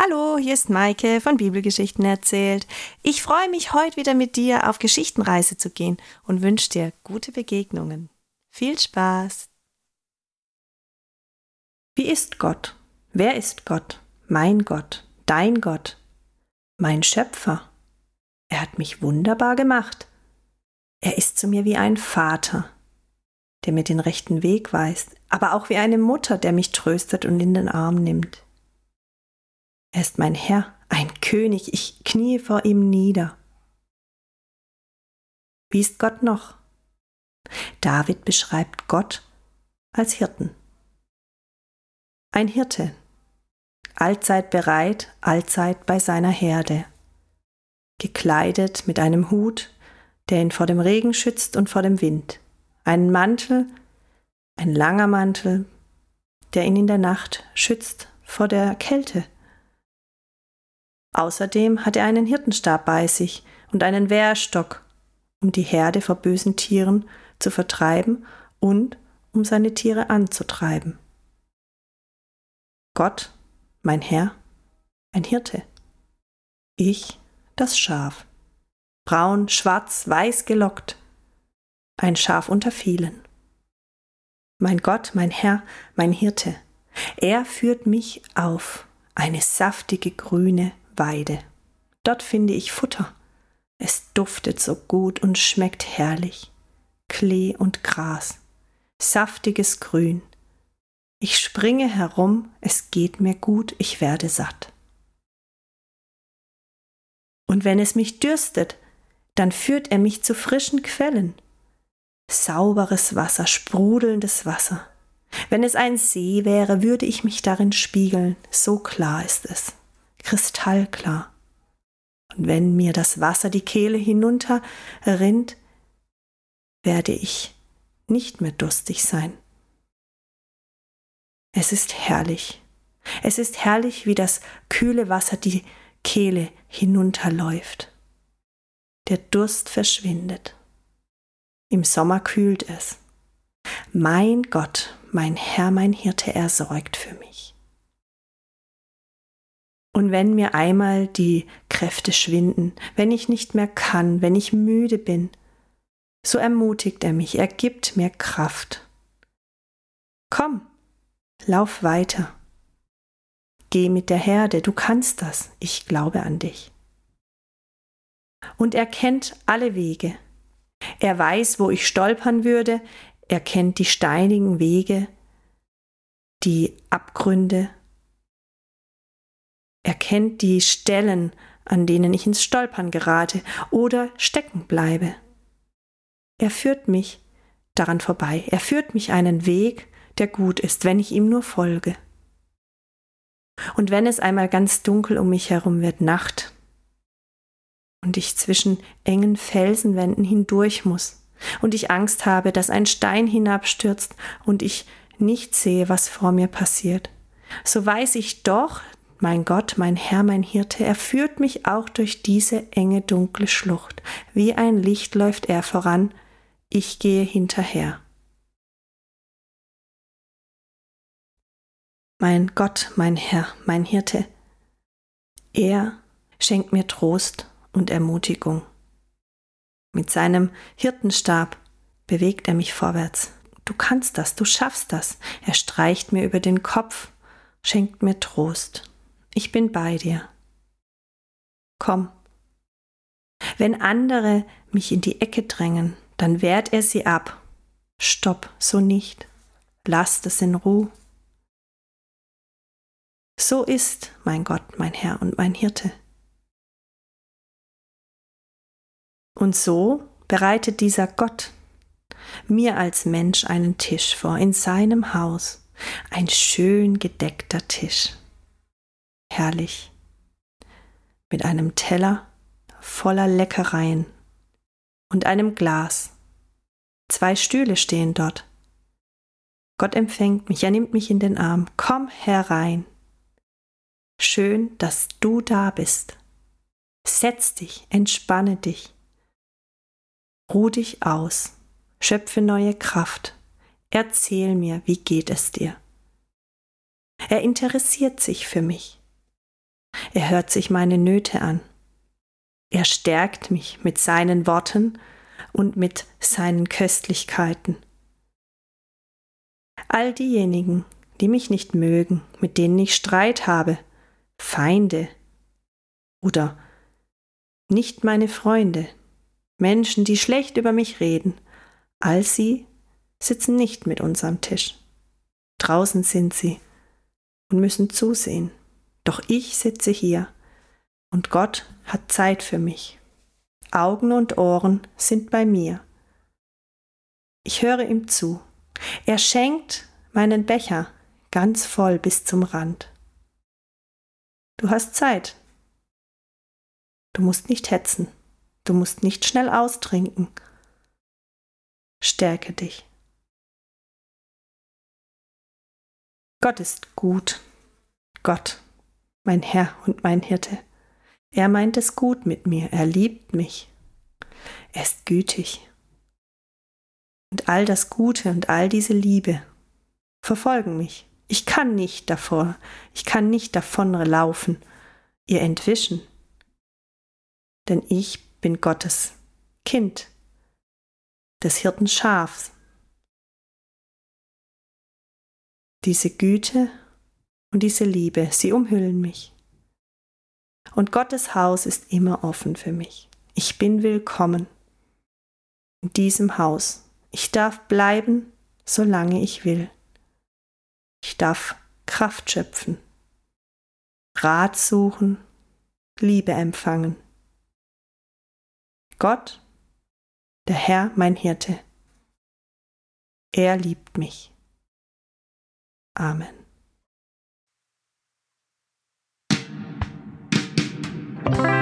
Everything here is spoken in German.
Hallo, hier ist Maike von Bibelgeschichten erzählt. Ich freue mich, heute wieder mit dir auf Geschichtenreise zu gehen und wünsche dir gute Begegnungen. Viel Spaß! Wie ist Gott? Wer ist Gott? Mein Gott, dein Gott, mein Schöpfer. Er hat mich wunderbar gemacht. Er ist zu mir wie ein Vater, der mir den rechten Weg weist, aber auch wie eine Mutter, der mich tröstet und in den Arm nimmt. Er ist mein Herr, ein König, ich kniee vor ihm nieder. Wie ist Gott noch? David beschreibt Gott als Hirten. Ein Hirte, allzeit bereit, allzeit bei seiner Herde, gekleidet mit einem Hut, der ihn vor dem Regen schützt und vor dem Wind, einen Mantel, ein langer Mantel, der ihn in der Nacht schützt vor der Kälte Außerdem hat er einen Hirtenstab bei sich und einen Wehrstock, um die Herde vor bösen Tieren zu vertreiben und um seine Tiere anzutreiben. Gott, mein Herr, ein Hirte. Ich, das Schaf. Braun, schwarz, weiß gelockt. Ein Schaf unter vielen. Mein Gott, mein Herr, mein Hirte. Er führt mich auf eine saftige grüne Weide. Dort finde ich Futter. Es duftet so gut und schmeckt herrlich. Klee und Gras, saftiges Grün. Ich springe herum, es geht mir gut, ich werde satt. Und wenn es mich dürstet, dann führt er mich zu frischen Quellen. Sauberes Wasser, sprudelndes Wasser. Wenn es ein See wäre, würde ich mich darin spiegeln, so klar ist es kristallklar. Und wenn mir das Wasser die Kehle hinunter rinnt, werde ich nicht mehr durstig sein. Es ist herrlich. Es ist herrlich, wie das kühle Wasser die Kehle hinunterläuft. Der Durst verschwindet. Im Sommer kühlt es. Mein Gott, mein Herr, mein Hirte, er sorgt für mich. Und wenn mir einmal die Kräfte schwinden, wenn ich nicht mehr kann, wenn ich müde bin, so ermutigt er mich, er gibt mir Kraft. Komm, lauf weiter. Geh mit der Herde, du kannst das, ich glaube an dich. Und er kennt alle Wege. Er weiß, wo ich stolpern würde, er kennt die steinigen Wege, die Abgründe, er kennt die Stellen, an denen ich ins Stolpern gerate oder stecken bleibe. Er führt mich daran vorbei. Er führt mich einen Weg, der gut ist, wenn ich ihm nur folge. Und wenn es einmal ganz dunkel um mich herum wird, Nacht, und ich zwischen engen Felsenwänden hindurch muss, und ich Angst habe, dass ein Stein hinabstürzt und ich nicht sehe, was vor mir passiert, so weiß ich doch, mein Gott, mein Herr, mein Hirte, er führt mich auch durch diese enge, dunkle Schlucht. Wie ein Licht läuft er voran, ich gehe hinterher. Mein Gott, mein Herr, mein Hirte, er schenkt mir Trost und Ermutigung. Mit seinem Hirtenstab bewegt er mich vorwärts. Du kannst das, du schaffst das. Er streicht mir über den Kopf, schenkt mir Trost ich bin bei dir. Komm. Wenn andere mich in die Ecke drängen, dann wehrt er sie ab. Stopp, so nicht. Lasst es in Ruhe. So ist mein Gott, mein Herr und mein Hirte. Und so bereitet dieser Gott mir als Mensch einen Tisch vor in seinem Haus, ein schön gedeckter Tisch herrlich. Mit einem Teller voller Leckereien und einem Glas. Zwei Stühle stehen dort. Gott empfängt mich, er nimmt mich in den Arm. Komm herein. Schön, dass du da bist. Setz dich, entspanne dich. Ruh dich aus, schöpfe neue Kraft. Erzähl mir, wie geht es dir. Er interessiert sich für mich. Er hört sich meine Nöte an. Er stärkt mich mit seinen Worten und mit seinen Köstlichkeiten. All diejenigen, die mich nicht mögen, mit denen ich Streit habe, Feinde oder nicht meine Freunde, Menschen, die schlecht über mich reden, all sie sitzen nicht mit uns am Tisch. Draußen sind sie und müssen zusehen. Doch ich sitze hier und Gott hat Zeit für mich. Augen und Ohren sind bei mir. Ich höre ihm zu. Er schenkt meinen Becher ganz voll bis zum Rand. Du hast Zeit. Du musst nicht hetzen. Du musst nicht schnell austrinken. Stärke dich. Gott ist gut. Gott, mein Herr und mein Hirte. Er meint es gut mit mir. Er liebt mich. Er ist gütig. Und all das Gute und all diese Liebe verfolgen mich. Ich kann nicht davor, ich kann nicht davonlaufen, ihr entwischen. Denn ich bin Gottes Kind, des Hirten Schafs. Diese Güte und diese Liebe, sie umhüllen mich. Und Gottes Haus ist immer offen für mich. Ich bin willkommen in diesem Haus. Ich darf bleiben, solange ich will. Ich darf Kraft schöpfen, Rat suchen, Liebe empfangen. Gott, der Herr, mein Hirte. Er liebt mich. Amen. Bye.